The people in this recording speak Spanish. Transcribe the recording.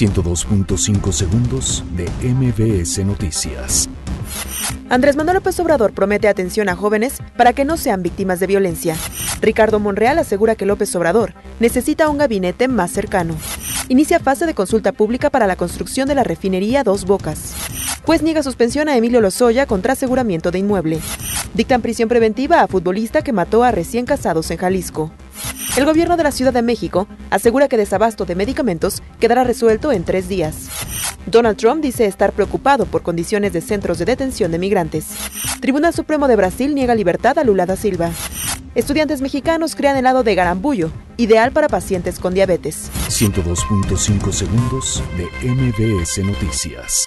102.5 segundos de MBS Noticias. Andrés Manuel López Obrador promete atención a jóvenes para que no sean víctimas de violencia. Ricardo Monreal asegura que López Obrador necesita un gabinete más cercano. Inicia fase de consulta pública para la construcción de la refinería Dos Bocas. Juez niega suspensión a Emilio Lozoya contra aseguramiento de inmueble. Dictan prisión preventiva a futbolista que mató a recién casados en Jalisco. El gobierno de la Ciudad de México asegura que desabasto de medicamentos quedará resuelto en tres días. Donald Trump dice estar preocupado por condiciones de centros de detención de migrantes. Tribunal Supremo de Brasil niega libertad a Lula da Silva. Estudiantes mexicanos crean helado de garambullo, ideal para pacientes con diabetes. 102.5 segundos de MBS Noticias.